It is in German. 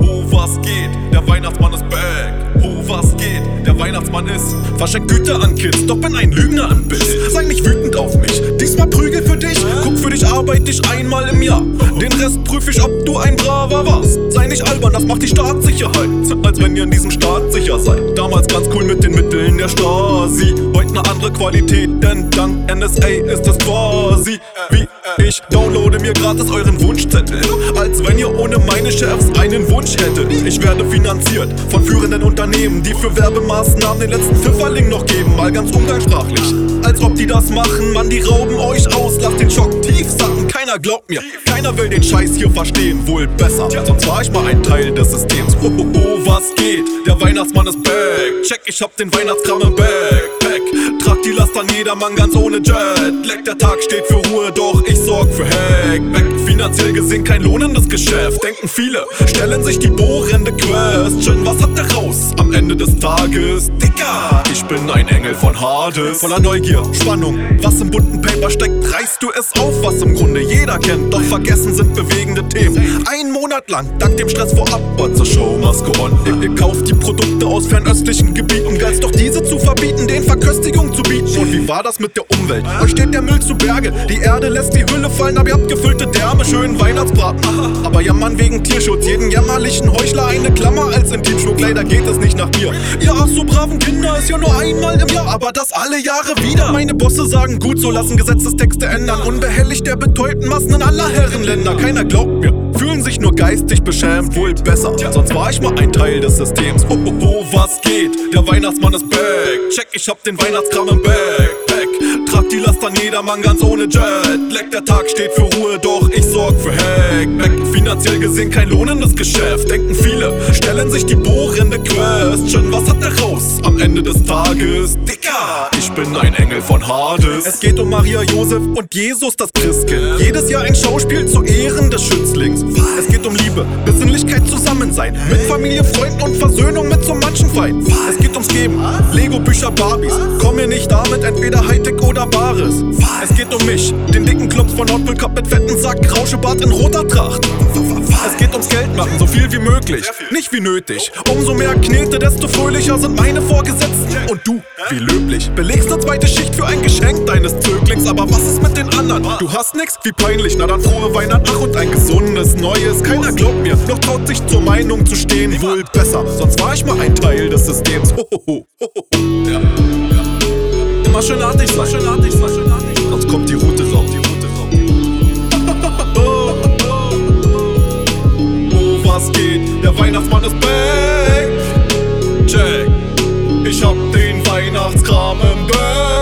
Oh, was geht? Der Weihnachtsmann ist back. Oh, was geht? Der Weihnachtsmann ist verschenkt Güter an Kids, doch bin ein Lügner im Biss. Sei nicht wütend auf mich, diesmal Prügel für dich. Guck für dich, arbeite ich einmal im Jahr. Den Rest prüf ich, ob du ein Braver warst. Sei nicht albern, das macht die Staatssicherheit. Als wenn ihr in diesem Staat sicher seid. Damals ganz cool mit den Mitteln der Stasi. Heute ne andere Qualität, denn dank NSA ist es quasi wie ich downloade mir gratis euren Wunschzettel. Als wenn ihr ohne meine Chefs einen Wunsch hättet. Ich werde finanziert von führenden Unternehmen, die für Werbemaßnahmen den letzten Pfifferling noch geben. Mal ganz umgangssprachlich. Als ob die das machen, man, die rauben euch aus. Lasst den Schock tief sacken, keiner glaubt mir. Keiner will den Scheiß hier verstehen, wohl besser. Sonst war ich mal ein Teil des Systems. Oh, oh, oh, was geht? Der Weihnachtsmann ist back. Check, ich hab den Weihnachtskram im Backpack. Trag die Last an jedermann ganz ohne Jetlag. Der Tag steht für Ruhe, doch sorg für Hackback. Finanziell gesehen kein lohnendes Geschäft. Denken viele, stellen sich die bohrende Question. Was hat der raus am Ende des Tages? Dicker, ich bin ein Engel von Hades. Voller Neugier, Spannung. Was im bunten Paper steckt, reißt du es auf, was im Grunde jeder kennt. Doch vergessen sind bewegende Themen. Ein Monat lang, dank dem Stress vorab, but the show go on. Ihr, ihr kauft die Produkte aus fernöstlichen Gebieten, geilst doch diese zu verbieten, den Verköstigung zu bieten. War das mit der Umwelt? Euch steht der Müll zu Berge, die Erde lässt die Hülle fallen, aber ihr habt gefüllte Därme, schönen Weihnachtsbraten. Aber jammern wegen Tierschutz, jeden jämmerlichen Heuchler eine Klammer als Intimschmuck, leider geht es nicht nach mir. Ihr ach so braven Kinder ist ja nur einmal im Jahr, aber das alle Jahre wieder. Meine Bosse sagen gut, so lassen Gesetzestexte ändern. Unbehelligt der betäubten Massen in aller Herrenländer, keiner glaubt mir. Fühlen sich nur geistig beschämt, wohl besser. Sonst war ich mal ein Teil des Systems. Oh, oh, oh, was geht? Der Weihnachtsmann ist back. Check, ich hab den Weihnachtskram im Backpack. An jedermann ganz ohne Jetlag. Der Tag steht für Ruhe, doch ich sorg für Hackback. Finanziell gesehen kein lohnendes Geschäft. Denken viele, stellen sich die bohrende Question. Was hat der raus am Ende des Tages? Dicker, ich bin ein Engel von Hades. Es geht um Maria, Josef und Jesus, das Christkind. Jedes Jahr ein Schauspiel zu Ehren des Schützlings. Es geht um Liebe, Besinnlichkeit, Zusammensein. Mit Familie, Freunden und Versöhnung mit Feind. Es geht ums Geben, Lego, Bücher, Barbies. Komm mir nicht damit, entweder Hightech oder Bares. Es geht um mich, den dicken Klops von Hot Cup mit fetten Sack, Rauschebart in roter Tracht. Es geht ums Geld machen, so viel wie möglich, nicht wie nötig. Umso mehr Knete, desto fröhlicher sind meine Vorgesetzten. Und du, wie löblich, belegst eine zweite Schicht für ein Geschenk deines Zöglings. Aber was ist mit den anderen? Du hast nix, wie peinlich, na dann frohe Weihnachten, ach und ein gesundes Neues. Keiner glaubt mir, doch traut sich zur Meinung zu stehen, wohl besser. Sonst war ich mal ein Teil des Systems. Hohoho. Ja. Immer schön artig sein, schön artig sein, schön artig. Sonst kommt die Route raus, die Route raus. raus. Oh, was geht? Der Weihnachtsmann ist back. Check. Ich hab den Weihnachtskram im Back.